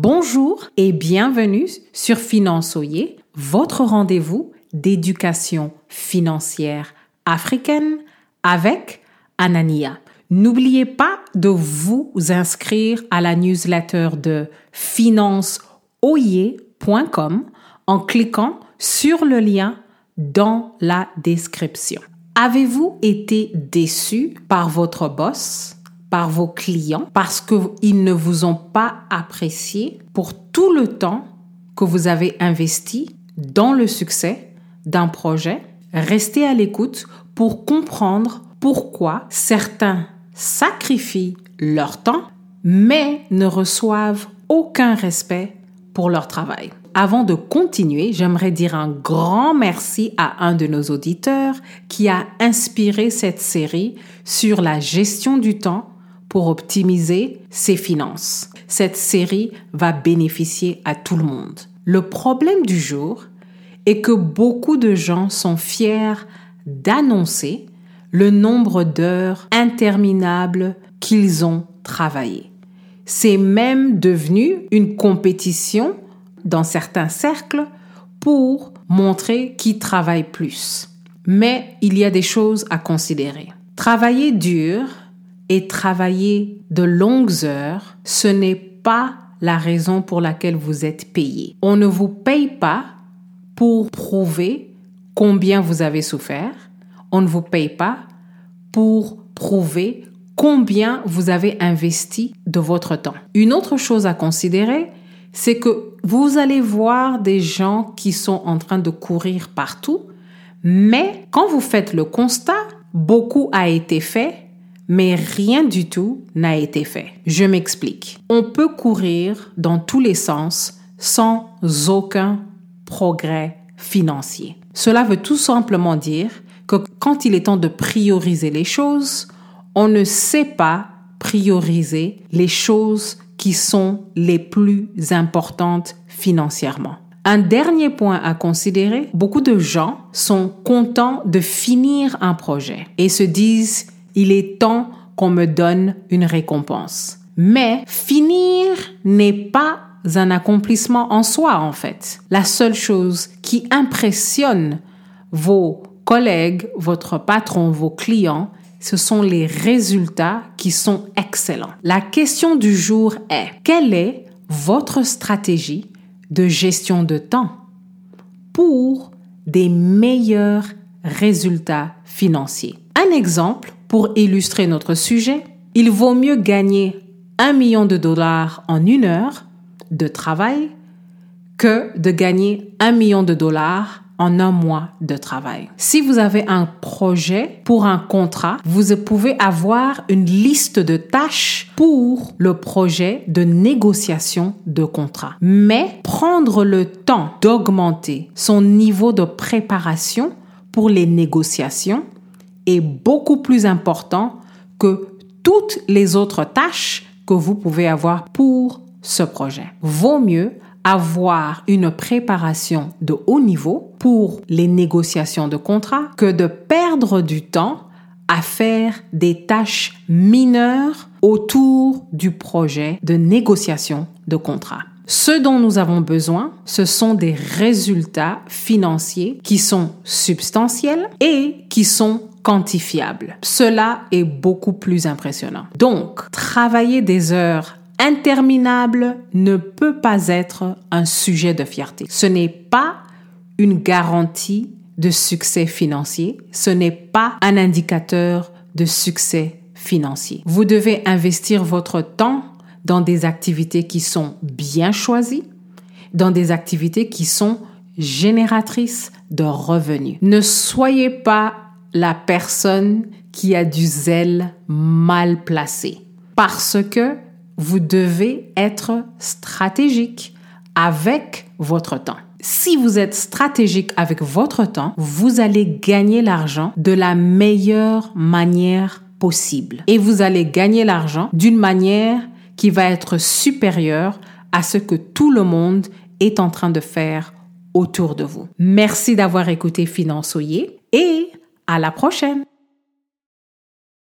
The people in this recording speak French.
Bonjour et bienvenue sur Finançoyer, votre rendez-vous d'éducation financière africaine avec Anania. N'oubliez pas de vous inscrire à la newsletter de financeoyer.com en cliquant sur le lien dans la description. Avez-vous été déçu par votre boss, par vos clients, parce qu'ils ne vous ont pas apprécié pour tout le temps que vous avez investi dans le succès d'un projet Restez à l'écoute pour comprendre pourquoi certains sacrifient leur temps, mais ne reçoivent aucun respect pour leur travail. Avant de continuer, j'aimerais dire un grand merci à un de nos auditeurs qui a inspiré cette série sur la gestion du temps pour optimiser ses finances. Cette série va bénéficier à tout le monde. Le problème du jour est que beaucoup de gens sont fiers d'annoncer le nombre d'heures interminables qu'ils ont travaillé. C'est même devenu une compétition dans certains cercles pour montrer qui travaille plus. Mais il y a des choses à considérer. Travailler dur et travailler de longues heures, ce n'est pas la raison pour laquelle vous êtes payé. On ne vous paye pas pour prouver combien vous avez souffert. On ne vous paye pas pour prouver combien vous avez investi de votre temps. Une autre chose à considérer, c'est que vous allez voir des gens qui sont en train de courir partout, mais quand vous faites le constat, beaucoup a été fait, mais rien du tout n'a été fait. Je m'explique. On peut courir dans tous les sens sans aucun progrès financier. Cela veut tout simplement dire que quand il est temps de prioriser les choses, on ne sait pas prioriser les choses qui sont les plus importantes financièrement. Un dernier point à considérer, beaucoup de gens sont contents de finir un projet et se disent, il est temps qu'on me donne une récompense. Mais finir n'est pas un accomplissement en soi, en fait. La seule chose qui impressionne vos collègues, votre patron, vos clients, ce sont les résultats qui sont excellents. La question du jour est, quelle est votre stratégie de gestion de temps pour des meilleurs résultats financiers? Un exemple pour illustrer notre sujet, il vaut mieux gagner un million de dollars en une heure de travail que de gagner un million de dollars en un mois de travail. Si vous avez un projet pour un contrat, vous pouvez avoir une liste de tâches pour le projet de négociation de contrat. Mais prendre le temps d'augmenter son niveau de préparation pour les négociations est beaucoup plus important que toutes les autres tâches que vous pouvez avoir pour ce projet. Vaut mieux avoir une préparation de haut niveau pour les négociations de contrat que de perdre du temps à faire des tâches mineures autour du projet de négociation de contrat. Ce dont nous avons besoin, ce sont des résultats financiers qui sont substantiels et qui sont quantifiables. Cela est beaucoup plus impressionnant. Donc, travailler des heures interminable ne peut pas être un sujet de fierté. Ce n'est pas une garantie de succès financier, ce n'est pas un indicateur de succès financier. Vous devez investir votre temps dans des activités qui sont bien choisies, dans des activités qui sont génératrices de revenus. Ne soyez pas la personne qui a du zèle mal placé parce que vous devez être stratégique avec votre temps. Si vous êtes stratégique avec votre temps, vous allez gagner l'argent de la meilleure manière possible. Et vous allez gagner l'argent d'une manière qui va être supérieure à ce que tout le monde est en train de faire autour de vous. Merci d'avoir écouté Finançoyer et à la prochaine.